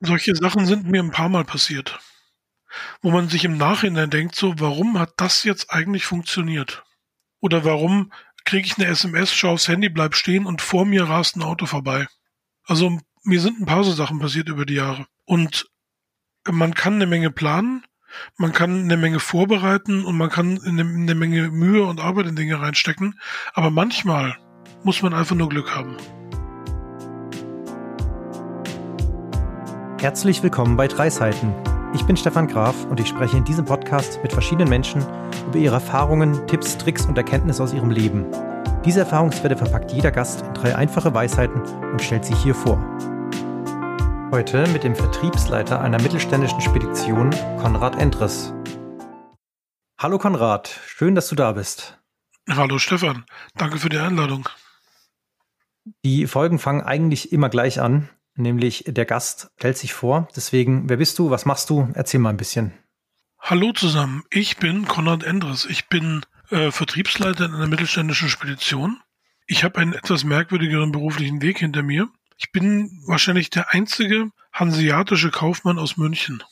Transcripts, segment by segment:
Solche Sachen sind mir ein paar Mal passiert, wo man sich im Nachhinein denkt, so, warum hat das jetzt eigentlich funktioniert? Oder warum kriege ich eine SMS, schau aufs Handy, bleib stehen und vor mir rast ein Auto vorbei? Also mir sind ein paar so Sachen passiert über die Jahre. Und man kann eine Menge planen, man kann eine Menge vorbereiten und man kann eine, eine Menge Mühe und Arbeit in Dinge reinstecken. Aber manchmal muss man einfach nur Glück haben. Herzlich willkommen bei Drei Seiten. Ich bin Stefan Graf und ich spreche in diesem Podcast mit verschiedenen Menschen über ihre Erfahrungen, Tipps, Tricks und Erkenntnisse aus ihrem Leben. Diese Erfahrungswerte verpackt jeder Gast in drei einfache Weisheiten und stellt sie hier vor. Heute mit dem Vertriebsleiter einer mittelständischen Spedition, Konrad Endres. Hallo Konrad, schön, dass du da bist. Hallo Stefan, danke für die Einladung. Die Folgen fangen eigentlich immer gleich an nämlich der Gast stellt sich vor. Deswegen, wer bist du? Was machst du? Erzähl mal ein bisschen. Hallo zusammen, ich bin Konrad Endres. Ich bin äh, Vertriebsleiter in einer mittelständischen Spedition. Ich habe einen etwas merkwürdigeren beruflichen Weg hinter mir. Ich bin wahrscheinlich der einzige hanseatische Kaufmann aus München.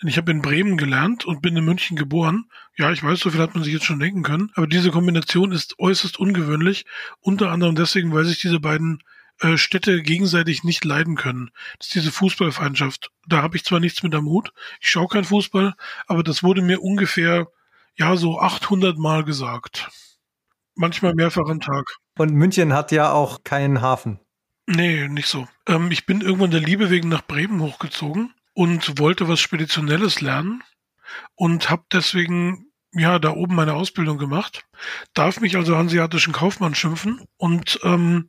Denn ich habe in Bremen gelernt und bin in München geboren. Ja, ich weiß, so viel hat man sich jetzt schon denken können. Aber diese Kombination ist äußerst ungewöhnlich. Unter anderem deswegen, weil sich diese beiden äh, Städte gegenseitig nicht leiden können. Das ist diese Fußballfeindschaft. Da habe ich zwar nichts mit am Hut, ich schaue kein Fußball, aber das wurde mir ungefähr, ja, so 800 Mal gesagt. Manchmal mehrfach am Tag. Und München hat ja auch keinen Hafen. Nee, nicht so. Ähm, ich bin irgendwann der Liebe wegen nach Bremen hochgezogen und wollte was Speditionelles lernen und habe deswegen ja, da oben meine Ausbildung gemacht, darf mich also hanseatischen Kaufmann schimpfen und ähm,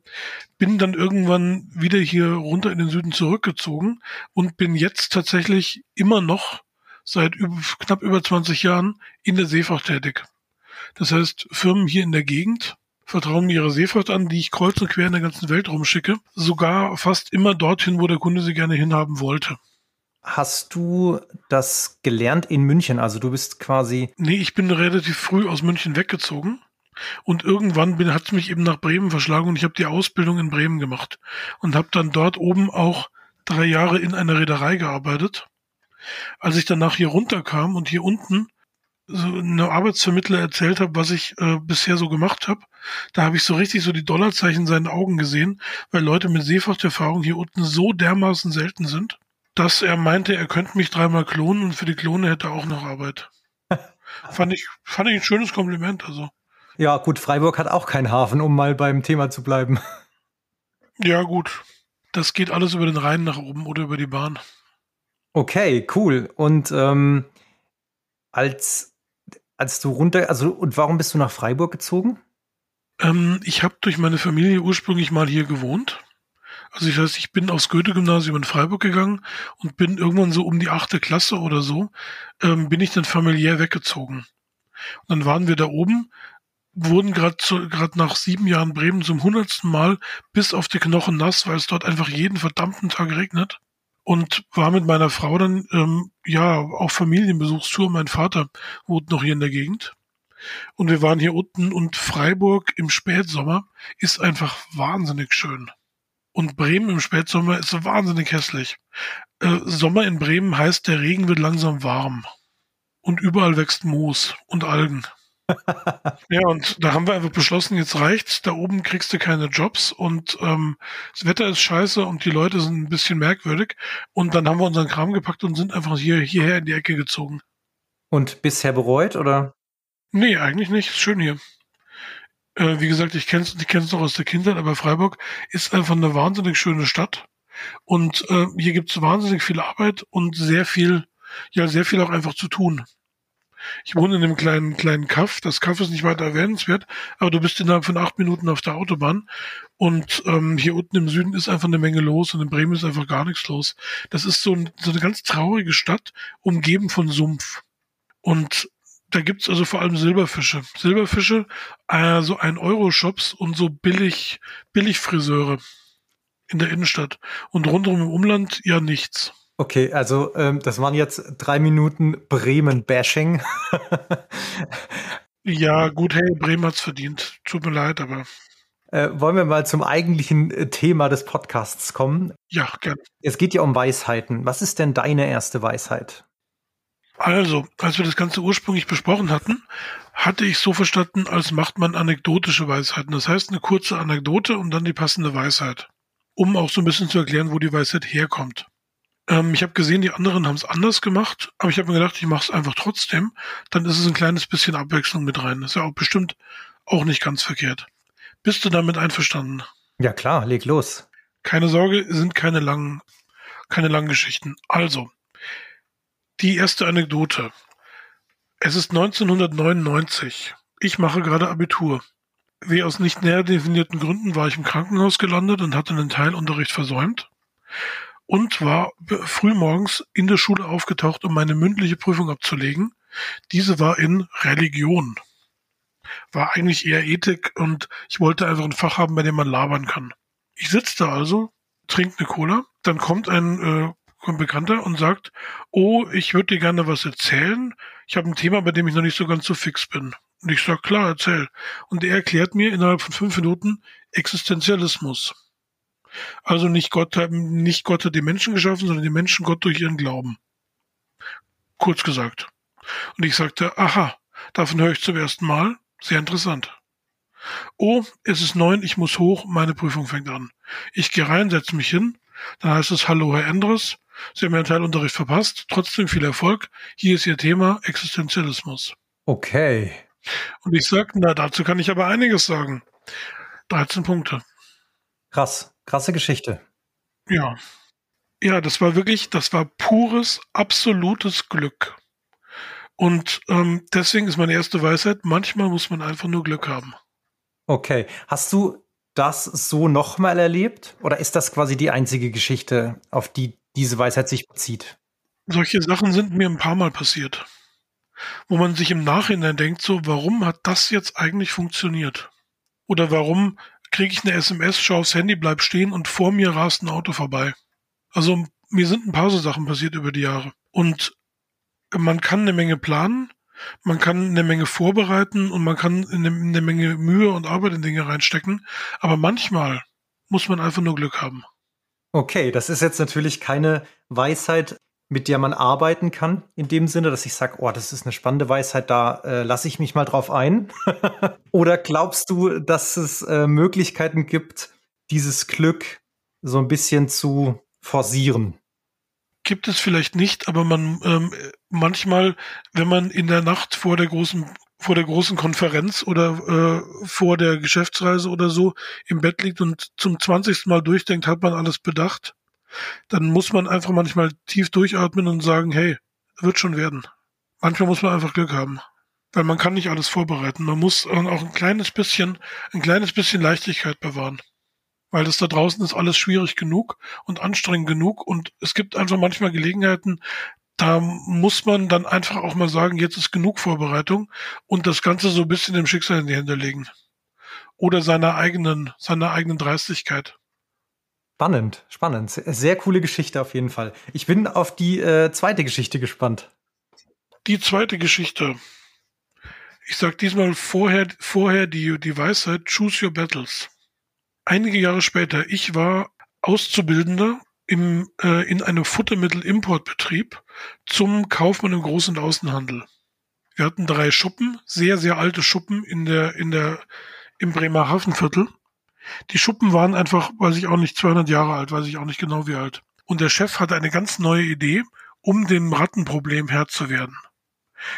bin dann irgendwann wieder hier runter in den Süden zurückgezogen und bin jetzt tatsächlich immer noch seit über, knapp über 20 Jahren in der Seefracht tätig. Das heißt, Firmen hier in der Gegend vertrauen mir ihre Seefracht an, die ich kreuz und quer in der ganzen Welt rumschicke, sogar fast immer dorthin, wo der Kunde sie gerne hinhaben wollte. Hast du das gelernt in München? Also du bist quasi. Nee, ich bin relativ früh aus München weggezogen. Und irgendwann bin, hat es mich eben nach Bremen verschlagen und ich habe die Ausbildung in Bremen gemacht und habe dann dort oben auch drei Jahre in einer Reederei gearbeitet. Als ich danach hier runterkam und hier unten so eine Arbeitsvermittler erzählt habe, was ich äh, bisher so gemacht habe, da habe ich so richtig so die Dollarzeichen in seinen Augen gesehen, weil Leute mit Seefrachterfahrung hier unten so dermaßen selten sind dass er meinte, er könnte mich dreimal klonen und für die Klone hätte er auch noch Arbeit. fand ich, fand ich ein schönes Kompliment, also. Ja, gut, Freiburg hat auch keinen Hafen, um mal beim Thema zu bleiben. Ja, gut. Das geht alles über den Rhein nach oben oder über die Bahn. Okay, cool. Und ähm, als, als du runter, also und warum bist du nach Freiburg gezogen? Ähm, ich habe durch meine Familie ursprünglich mal hier gewohnt. Also ich weiß, ich bin aufs Goethe-Gymnasium in Freiburg gegangen und bin irgendwann so um die achte Klasse oder so, ähm, bin ich dann familiär weggezogen. Und dann waren wir da oben, wurden gerade gerade nach sieben Jahren Bremen zum hundertsten Mal bis auf die Knochen nass, weil es dort einfach jeden verdammten Tag regnet. Und war mit meiner Frau dann ähm, ja auf Familienbesuchstour. Mein Vater wohnt noch hier in der Gegend. Und wir waren hier unten und Freiburg im Spätsommer ist einfach wahnsinnig schön. Und Bremen im Spätsommer ist so wahnsinnig hässlich. Äh, Sommer in Bremen heißt, der Regen wird langsam warm. Und überall wächst Moos und Algen. ja, und da haben wir einfach beschlossen, jetzt reicht's. Da oben kriegst du keine Jobs und ähm, das Wetter ist scheiße und die Leute sind ein bisschen merkwürdig. Und dann haben wir unseren Kram gepackt und sind einfach hier hierher in die Ecke gezogen. Und bisher bereut, oder? Nee, eigentlich nicht. Ist schön hier. Äh, wie gesagt, ich kenne es ich kenn's noch aus der Kindheit, aber Freiburg ist einfach eine wahnsinnig schöne Stadt. Und äh, hier gibt es wahnsinnig viel Arbeit und sehr viel, ja, sehr viel auch einfach zu tun. Ich wohne in einem kleinen, kleinen Kaff. Das Kaff ist nicht weiter erwähnenswert, aber du bist innerhalb von acht Minuten auf der Autobahn. Und ähm, hier unten im Süden ist einfach eine Menge los und in Bremen ist einfach gar nichts los. Das ist so, ein, so eine ganz traurige Stadt, umgeben von Sumpf. Und da gibt's also vor allem Silberfische. Silberfische, äh, so ein Euro-Shops und so billig, billig Friseure in der Innenstadt. Und rundherum im Umland ja nichts. Okay, also ähm, das waren jetzt drei Minuten Bremen-Bashing. ja, gut, hey, Bremen hat's verdient. Tut mir leid, aber. Äh, wollen wir mal zum eigentlichen äh, Thema des Podcasts kommen? Ja, gerne. Es geht ja um Weisheiten. Was ist denn deine erste Weisheit? Also, als wir das Ganze ursprünglich besprochen hatten, hatte ich so verstanden, als macht man anekdotische Weisheiten. Das heißt, eine kurze Anekdote und dann die passende Weisheit. Um auch so ein bisschen zu erklären, wo die Weisheit herkommt. Ähm, ich habe gesehen, die anderen haben es anders gemacht, aber ich habe mir gedacht, ich mache es einfach trotzdem. Dann ist es ein kleines bisschen Abwechslung mit rein. Das ist ja auch bestimmt auch nicht ganz verkehrt. Bist du damit einverstanden? Ja klar, leg los. Keine Sorge, sind keine langen, keine langen Geschichten. Also, die erste Anekdote. Es ist 1999. Ich mache gerade Abitur. Wie aus nicht näher definierten Gründen war ich im Krankenhaus gelandet und hatte einen Teilunterricht versäumt und war frühmorgens in der Schule aufgetaucht, um meine mündliche Prüfung abzulegen. Diese war in Religion. War eigentlich eher Ethik und ich wollte einfach ein Fach haben, bei dem man labern kann. Ich sitze da also, trinke eine Cola, dann kommt ein äh, Bekannter und sagt, oh, ich würde dir gerne was erzählen. Ich habe ein Thema, bei dem ich noch nicht so ganz so fix bin. Und ich sage, klar, erzähl. Und er erklärt mir innerhalb von fünf Minuten Existenzialismus. Also nicht Gott, nicht Gott hat die Menschen geschaffen, sondern die Menschen Gott durch ihren Glauben. Kurz gesagt. Und ich sagte, aha, davon höre ich zum ersten Mal. Sehr interessant. Oh, es ist neun, ich muss hoch, meine Prüfung fängt an. Ich gehe rein, setze mich hin, dann heißt es Hallo, Herr Endres, Sie haben Ihren Teilunterricht verpasst, trotzdem viel Erfolg. Hier ist Ihr Thema Existenzialismus. Okay. Und ich sage, na, dazu kann ich aber einiges sagen. 13 Punkte. Krass, krasse Geschichte. Ja. Ja, das war wirklich, das war pures, absolutes Glück. Und ähm, deswegen ist meine erste Weisheit, manchmal muss man einfach nur Glück haben. Okay. Hast du das so nochmal erlebt? Oder ist das quasi die einzige Geschichte, auf die diese Weisheit sich bezieht? Solche Sachen sind mir ein paar Mal passiert. Wo man sich im Nachhinein denkt, so, warum hat das jetzt eigentlich funktioniert? Oder warum kriege ich eine SMS, schaue aufs Handy, bleib stehen und vor mir rast ein Auto vorbei. Also mir sind ein paar so Sachen passiert über die Jahre. Und man kann eine Menge planen, man kann eine Menge vorbereiten und man kann eine, eine Menge Mühe und Arbeit in Dinge reinstecken. Aber manchmal muss man einfach nur Glück haben. Okay, das ist jetzt natürlich keine Weisheit, mit der man arbeiten kann, in dem Sinne, dass ich sage, oh, das ist eine spannende Weisheit, da äh, lasse ich mich mal drauf ein. Oder glaubst du, dass es äh, Möglichkeiten gibt, dieses Glück so ein bisschen zu forcieren? Gibt es vielleicht nicht, aber man ähm, manchmal, wenn man in der Nacht vor der großen vor der großen Konferenz oder äh, vor der Geschäftsreise oder so im Bett liegt und zum zwanzigsten Mal durchdenkt, hat man alles bedacht dann muss man einfach manchmal tief durchatmen und sagen, hey, wird schon werden. Manchmal muss man einfach Glück haben. Weil man kann nicht alles vorbereiten. Man muss auch ein kleines bisschen, ein kleines bisschen Leichtigkeit bewahren. Weil das da draußen ist alles schwierig genug und anstrengend genug und es gibt einfach manchmal Gelegenheiten, da muss man dann einfach auch mal sagen, jetzt ist genug Vorbereitung und das Ganze so ein bisschen dem Schicksal in die Hände legen. Oder seiner eigenen, seiner eigenen Dreistigkeit. Spannend, spannend. Sehr coole Geschichte auf jeden Fall. Ich bin auf die äh, zweite Geschichte gespannt. Die zweite Geschichte. Ich sag diesmal vorher, vorher die, die Weisheit, choose your battles. Einige Jahre später, ich war Auszubildender im, äh, in einem Futtermittelimportbetrieb zum Kaufmann im Groß- und Außenhandel. Wir hatten drei Schuppen, sehr, sehr alte Schuppen in der, in der, im Bremer Hafenviertel. Die Schuppen waren einfach, weiß ich auch nicht, 200 Jahre alt, weiß ich auch nicht genau wie alt. Und der Chef hatte eine ganz neue Idee, um dem Rattenproblem Herr zu werden.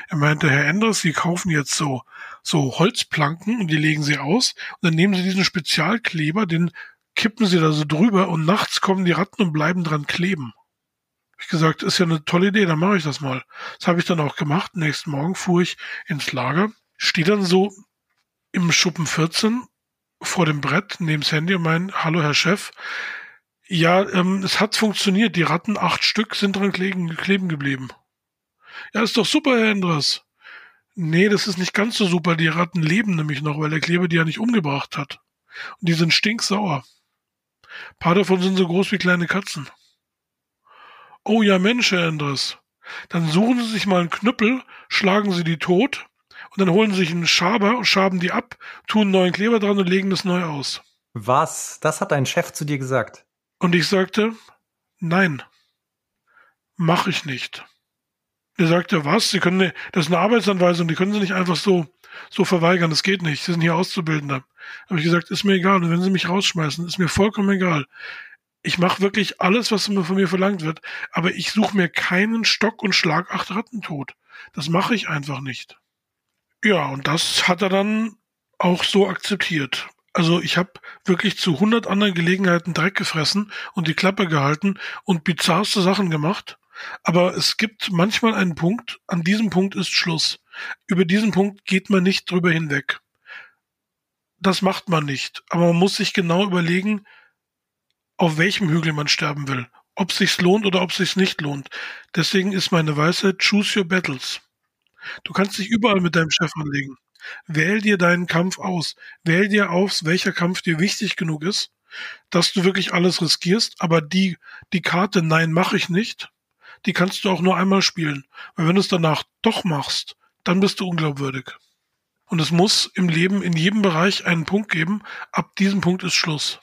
Er meinte, Herr Enders, Sie kaufen jetzt so, so Holzplanken und die legen Sie aus und dann nehmen Sie diesen Spezialkleber, den kippen Sie da so drüber und nachts kommen die Ratten und bleiben dran kleben. Ich gesagt, ist ja eine tolle Idee, dann mache ich das mal. Das habe ich dann auch gemacht. Nächsten Morgen fuhr ich ins Lager, stehe dann so im Schuppen 14 vor dem Brett, neben das Handy und mein, hallo Herr Chef. Ja, ähm, es hat funktioniert. Die Ratten, acht Stück, sind dran kleben, kleben geblieben. Ja, ist doch super, Herr Endres. Nee, das ist nicht ganz so super. Die Ratten leben nämlich noch, weil der Kleber die ja nicht umgebracht hat. Und die sind stinksauer. Ein paar davon sind so groß wie kleine Katzen. Oh ja, Mensch, Herr Endres. Dann suchen Sie sich mal einen Knüppel, schlagen Sie die tot und dann holen sie sich einen Schaber, schaben die ab, tun einen neuen Kleber dran und legen das neu aus. Was? Das hat dein Chef zu dir gesagt? Und ich sagte, nein, mache ich nicht. Er sagte, was? Sie können, das ist eine Arbeitsanweisung, die können Sie nicht einfach so, so verweigern. Das geht nicht. Sie sind hier Auszubildender. Habe ich gesagt, ist mir egal. Und wenn Sie mich rausschmeißen, ist mir vollkommen egal. Ich mache wirklich alles, was von mir verlangt wird. Aber ich suche mir keinen Stock und Schlag acht. Das mache ich einfach nicht. Ja, und das hat er dann auch so akzeptiert. Also ich habe wirklich zu hundert anderen Gelegenheiten Dreck gefressen und die Klappe gehalten und bizarrste Sachen gemacht. Aber es gibt manchmal einen Punkt, an diesem Punkt ist Schluss. Über diesen Punkt geht man nicht drüber hinweg. Das macht man nicht. Aber man muss sich genau überlegen, auf welchem Hügel man sterben will. Ob sich's lohnt oder ob sich's nicht lohnt. Deswegen ist meine Weisheit, choose your battles. Du kannst dich überall mit deinem Chef anlegen. Wähl dir deinen Kampf aus. Wähl dir aus, welcher Kampf dir wichtig genug ist, dass du wirklich alles riskierst. Aber die, die Karte Nein mache ich nicht, die kannst du auch nur einmal spielen. Weil wenn du es danach doch machst, dann bist du unglaubwürdig. Und es muss im Leben in jedem Bereich einen Punkt geben. Ab diesem Punkt ist Schluss.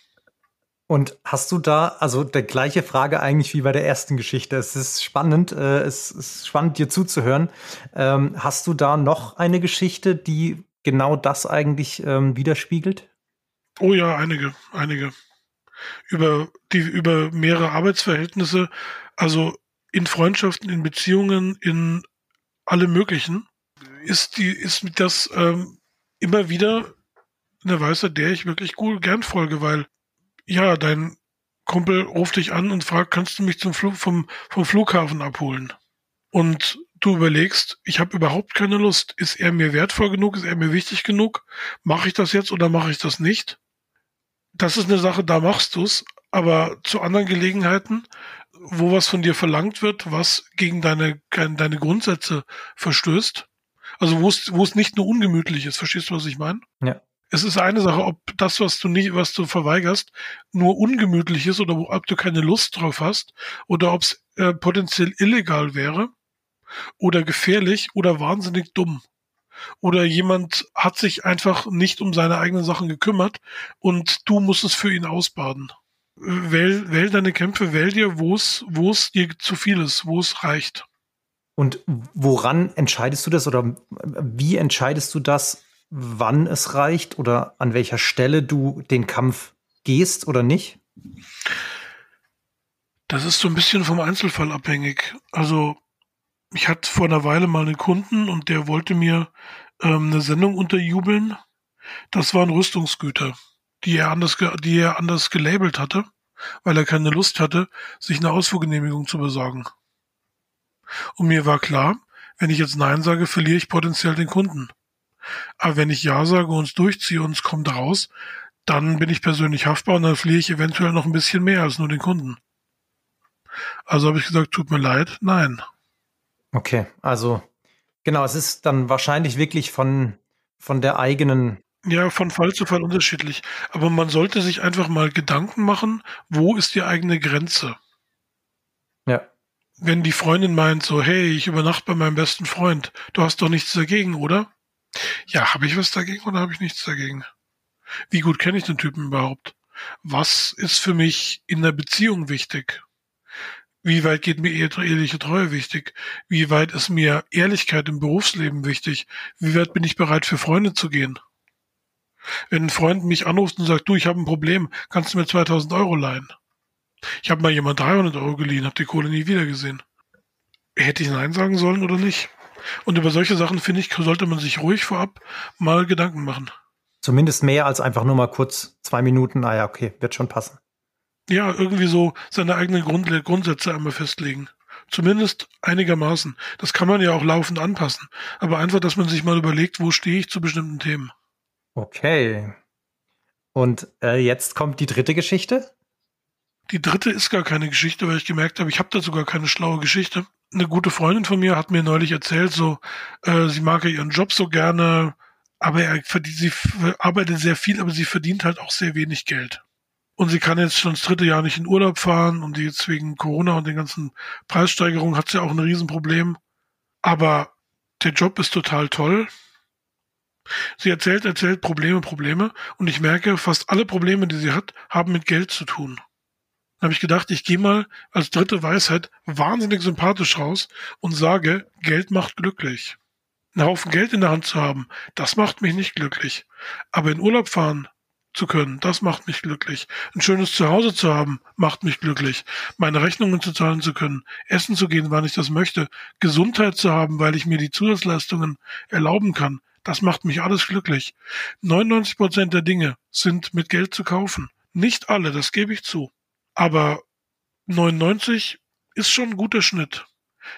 Und hast du da, also der gleiche Frage eigentlich wie bei der ersten Geschichte. Es ist spannend, äh, es ist spannend, dir zuzuhören. Ähm, hast du da noch eine Geschichte, die genau das eigentlich ähm, widerspiegelt? Oh ja, einige, einige. Über die, über mehrere Arbeitsverhältnisse, also in Freundschaften, in Beziehungen, in alle möglichen, ist die, ist das ähm, immer wieder eine Weise, der ich wirklich gut gern folge, weil ja, dein Kumpel ruft dich an und fragt, kannst du mich zum Flug vom, vom Flughafen abholen? Und du überlegst, ich habe überhaupt keine Lust. Ist er mir wertvoll genug? Ist er mir wichtig genug? Mache ich das jetzt oder mache ich das nicht? Das ist eine Sache, da machst du's. Aber zu anderen Gelegenheiten, wo was von dir verlangt wird, was gegen deine, deine Grundsätze verstößt, also wo es, wo es nicht nur ungemütlich ist, verstehst du, was ich meine? Ja es ist eine Sache, ob das, was du nicht, was du verweigerst, nur ungemütlich ist oder ob du keine Lust drauf hast oder ob es äh, potenziell illegal wäre oder gefährlich oder wahnsinnig dumm. Oder jemand hat sich einfach nicht um seine eigenen Sachen gekümmert und du musst es für ihn ausbaden. Wähl, wähl deine Kämpfe, wähl dir, wo es, wo es dir zu viel ist, wo es reicht. Und woran entscheidest du das oder wie entscheidest du das, wann es reicht oder an welcher Stelle du den Kampf gehst oder nicht? Das ist so ein bisschen vom Einzelfall abhängig. Also ich hatte vor einer Weile mal einen Kunden und der wollte mir ähm, eine Sendung unterjubeln. Das waren Rüstungsgüter, die er anders, die er anders gelabelt hatte, weil er keine Lust hatte, sich eine Ausfuhrgenehmigung zu besorgen. Und mir war klar, wenn ich jetzt Nein sage, verliere ich potenziell den Kunden. Aber wenn ich Ja sage und es durchziehe und es kommt raus, dann bin ich persönlich haftbar und dann fliege ich eventuell noch ein bisschen mehr als nur den Kunden. Also habe ich gesagt, tut mir leid, nein. Okay, also genau, es ist dann wahrscheinlich wirklich von, von der eigenen. Ja, von Fall zu Fall unterschiedlich. Aber man sollte sich einfach mal Gedanken machen, wo ist die eigene Grenze? Ja. Wenn die Freundin meint so, hey, ich übernachte bei meinem besten Freund, du hast doch nichts dagegen, oder? Ja, habe ich was dagegen oder habe ich nichts dagegen? Wie gut kenne ich den Typen überhaupt? Was ist für mich in der Beziehung wichtig? Wie weit geht mir eheliche Treue wichtig? Wie weit ist mir Ehrlichkeit im Berufsleben wichtig? Wie weit bin ich bereit für Freunde zu gehen? Wenn ein Freund mich anruft und sagt, du, ich habe ein Problem, kannst du mir 2000 Euro leihen? Ich habe mal jemand 300 Euro geliehen, habe die Kohle nie wieder gesehen. Hätte ich Nein sagen sollen oder nicht? Und über solche Sachen, finde ich, sollte man sich ruhig vorab mal Gedanken machen. Zumindest mehr als einfach nur mal kurz zwei Minuten, ah ja, okay, wird schon passen. Ja, irgendwie so seine eigenen Grund Grundsätze einmal festlegen. Zumindest einigermaßen. Das kann man ja auch laufend anpassen. Aber einfach, dass man sich mal überlegt, wo stehe ich zu bestimmten Themen. Okay. Und äh, jetzt kommt die dritte Geschichte? Die dritte ist gar keine Geschichte, weil ich gemerkt habe, ich habe da sogar keine schlaue Geschichte eine gute Freundin von mir hat mir neulich erzählt, so, äh, sie mag ja ihren Job so gerne, aber er verdient, sie arbeitet sehr viel, aber sie verdient halt auch sehr wenig Geld. Und sie kann jetzt schon das dritte Jahr nicht in Urlaub fahren und jetzt wegen Corona und den ganzen Preissteigerungen hat sie auch ein Riesenproblem. Aber der Job ist total toll. Sie erzählt, erzählt Probleme, Probleme und ich merke, fast alle Probleme, die sie hat, haben mit Geld zu tun. Habe ich gedacht, ich gehe mal als dritte Weisheit wahnsinnig sympathisch raus und sage, Geld macht glücklich. Einen Haufen Geld in der Hand zu haben, das macht mich nicht glücklich. Aber in Urlaub fahren zu können, das macht mich glücklich. Ein schönes Zuhause zu haben, macht mich glücklich. Meine Rechnungen zu zahlen zu können, essen zu gehen, wann ich das möchte, Gesundheit zu haben, weil ich mir die Zusatzleistungen erlauben kann, das macht mich alles glücklich. 99 Prozent der Dinge sind mit Geld zu kaufen. Nicht alle, das gebe ich zu. Aber 99 ist schon ein guter Schnitt.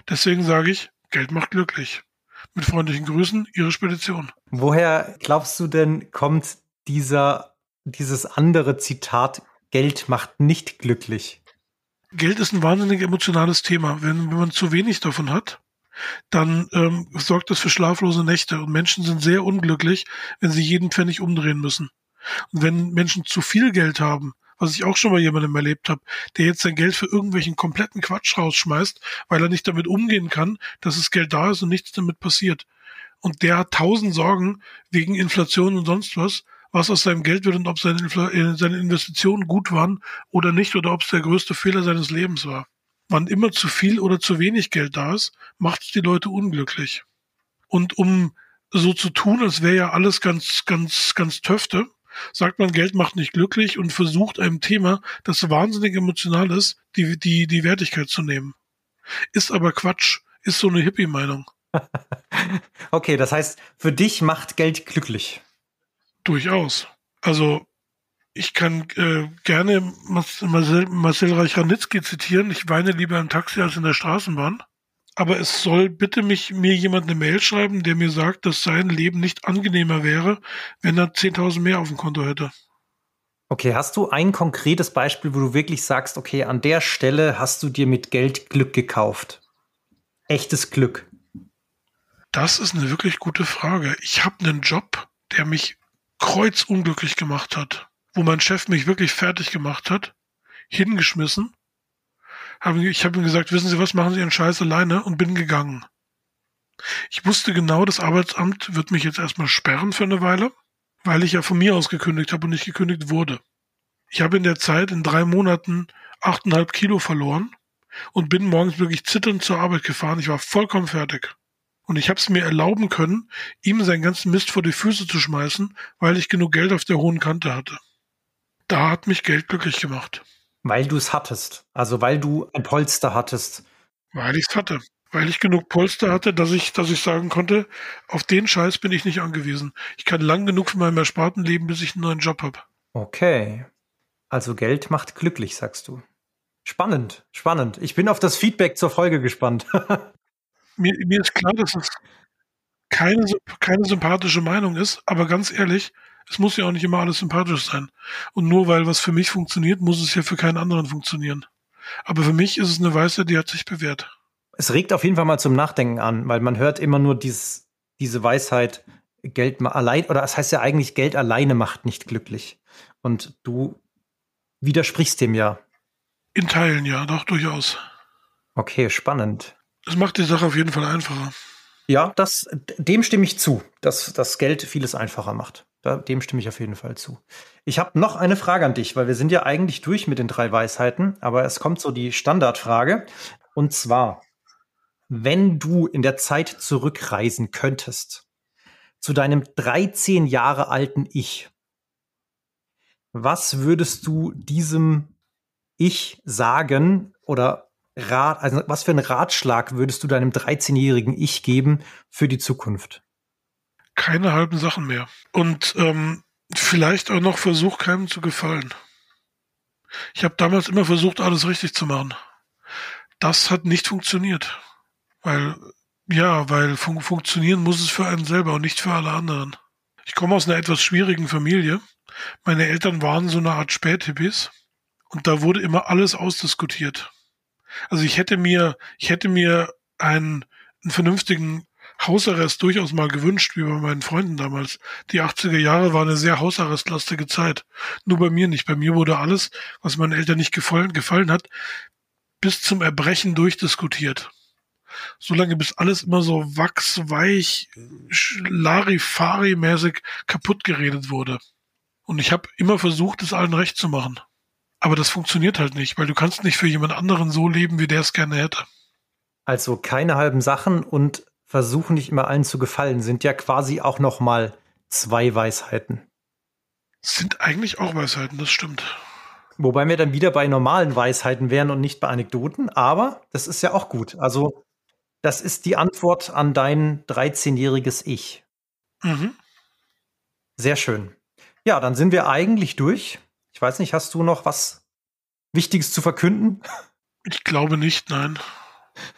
Deswegen sage ich, Geld macht glücklich. Mit freundlichen Grüßen, Ihre Spedition. Woher glaubst du denn, kommt dieser, dieses andere Zitat, Geld macht nicht glücklich? Geld ist ein wahnsinnig emotionales Thema. Wenn, wenn man zu wenig davon hat, dann ähm, sorgt das für schlaflose Nächte und Menschen sind sehr unglücklich, wenn sie jeden Pfennig umdrehen müssen. Und wenn Menschen zu viel Geld haben, was ich auch schon mal jemandem erlebt habe, der jetzt sein Geld für irgendwelchen kompletten Quatsch rausschmeißt, weil er nicht damit umgehen kann, dass das Geld da ist und nichts damit passiert. Und der hat tausend Sorgen wegen Inflation und sonst was, was aus seinem Geld wird und ob seine, Infl äh, seine Investitionen gut waren oder nicht oder ob es der größte Fehler seines Lebens war. Wann immer zu viel oder zu wenig Geld da ist, macht es die Leute unglücklich. Und um so zu tun, als wäre ja alles ganz, ganz, ganz Töfte, sagt man, Geld macht nicht glücklich und versucht einem Thema, das wahnsinnig emotional ist, die, die, die Wertigkeit zu nehmen. Ist aber Quatsch, ist so eine Hippie-Meinung. okay, das heißt, für dich macht Geld glücklich. Durchaus. Also, ich kann äh, gerne Marcel, Marcel Reich-Ranitzky zitieren. Ich weine lieber im Taxi als in der Straßenbahn. Aber es soll bitte mich mir jemand eine Mail schreiben, der mir sagt, dass sein Leben nicht angenehmer wäre, wenn er 10.000 mehr auf dem Konto hätte. Okay, hast du ein konkretes Beispiel, wo du wirklich sagst, okay, an der Stelle hast du dir mit Geld Glück gekauft? Echtes Glück. Das ist eine wirklich gute Frage. Ich habe einen Job, der mich kreuzunglücklich gemacht hat, wo mein Chef mich wirklich fertig gemacht hat, hingeschmissen ich habe ihm gesagt, wissen Sie was, machen Sie Ihren Scheiß alleine und bin gegangen. Ich wusste genau, das Arbeitsamt wird mich jetzt erstmal sperren für eine Weile, weil ich ja von mir aus gekündigt habe und nicht gekündigt wurde. Ich habe in der Zeit in drei Monaten achteinhalb Kilo verloren und bin morgens wirklich zitternd zur Arbeit gefahren. Ich war vollkommen fertig. Und ich habe es mir erlauben können, ihm seinen ganzen Mist vor die Füße zu schmeißen, weil ich genug Geld auf der hohen Kante hatte. Da hat mich Geld glücklich gemacht. Weil du es hattest. Also weil du ein Polster hattest. Weil ich es hatte. Weil ich genug Polster hatte, dass ich, dass ich sagen konnte, auf den Scheiß bin ich nicht angewiesen. Ich kann lang genug von meinem Ersparten leben, bis ich einen neuen Job habe. Okay. Also Geld macht glücklich, sagst du. Spannend, spannend. Ich bin auf das Feedback zur Folge gespannt. mir, mir ist klar, dass es keine, keine sympathische Meinung ist, aber ganz ehrlich, es muss ja auch nicht immer alles sympathisch sein. Und nur weil was für mich funktioniert, muss es ja für keinen anderen funktionieren. Aber für mich ist es eine Weisheit, die hat sich bewährt. Es regt auf jeden Fall mal zum Nachdenken an, weil man hört immer nur dieses, diese Weisheit, Geld allein, oder das heißt ja eigentlich, Geld alleine macht nicht glücklich. Und du widersprichst dem ja. In Teilen ja, doch durchaus. Okay, spannend. Es macht die Sache auf jeden Fall einfacher. Ja, das, dem stimme ich zu, dass das Geld vieles einfacher macht. Dem stimme ich auf jeden Fall zu. Ich habe noch eine Frage an dich, weil wir sind ja eigentlich durch mit den drei Weisheiten, aber es kommt so die Standardfrage. Und zwar, wenn du in der Zeit zurückreisen könntest, zu deinem 13 Jahre alten Ich, was würdest du diesem Ich sagen oder Rat, also was für einen Ratschlag würdest du deinem 13-jährigen Ich geben für die Zukunft? Keine halben Sachen mehr. Und ähm, vielleicht auch noch Versuch, keinem zu gefallen. Ich habe damals immer versucht, alles richtig zu machen. Das hat nicht funktioniert. Weil, ja, weil fun funktionieren muss es für einen selber und nicht für alle anderen. Ich komme aus einer etwas schwierigen Familie. Meine Eltern waren so eine Art Späthippies und da wurde immer alles ausdiskutiert. Also ich hätte mir, ich hätte mir einen, einen vernünftigen Hausarrest durchaus mal gewünscht, wie bei meinen Freunden damals. Die 80er Jahre war eine sehr hausarrestlastige Zeit. Nur bei mir nicht. Bei mir wurde alles, was meinen Eltern nicht gefallen, gefallen hat, bis zum Erbrechen durchdiskutiert. so lange, bis alles immer so wachsweich, Larifari-mäßig kaputt geredet wurde. Und ich habe immer versucht, es allen recht zu machen. Aber das funktioniert halt nicht, weil du kannst nicht für jemand anderen so leben, wie der es gerne hätte. Also keine halben Sachen und versuchen nicht immer allen zu gefallen, sind ja quasi auch noch mal zwei Weisheiten. Sind eigentlich auch Weisheiten, das stimmt. Wobei wir dann wieder bei normalen Weisheiten wären und nicht bei Anekdoten, aber das ist ja auch gut. Also, das ist die Antwort an dein 13-jähriges Ich. Mhm. Sehr schön. Ja, dann sind wir eigentlich durch. Ich weiß nicht, hast du noch was Wichtiges zu verkünden? Ich glaube nicht, nein.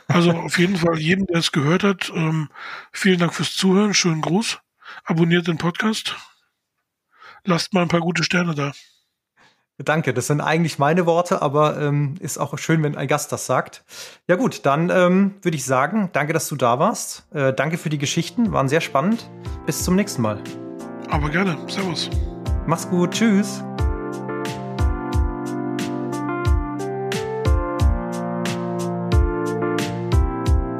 Also auf jeden Fall jedem, der es gehört hat, ähm, vielen Dank fürs Zuhören, schönen Gruß, abonniert den Podcast, lasst mal ein paar gute Sterne da. Danke, das sind eigentlich meine Worte, aber ähm, ist auch schön, wenn ein Gast das sagt. Ja gut, dann ähm, würde ich sagen, danke, dass du da warst. Äh, danke für die Geschichten, waren sehr spannend. Bis zum nächsten Mal. Aber gerne. Servus. Mach's gut. Tschüss.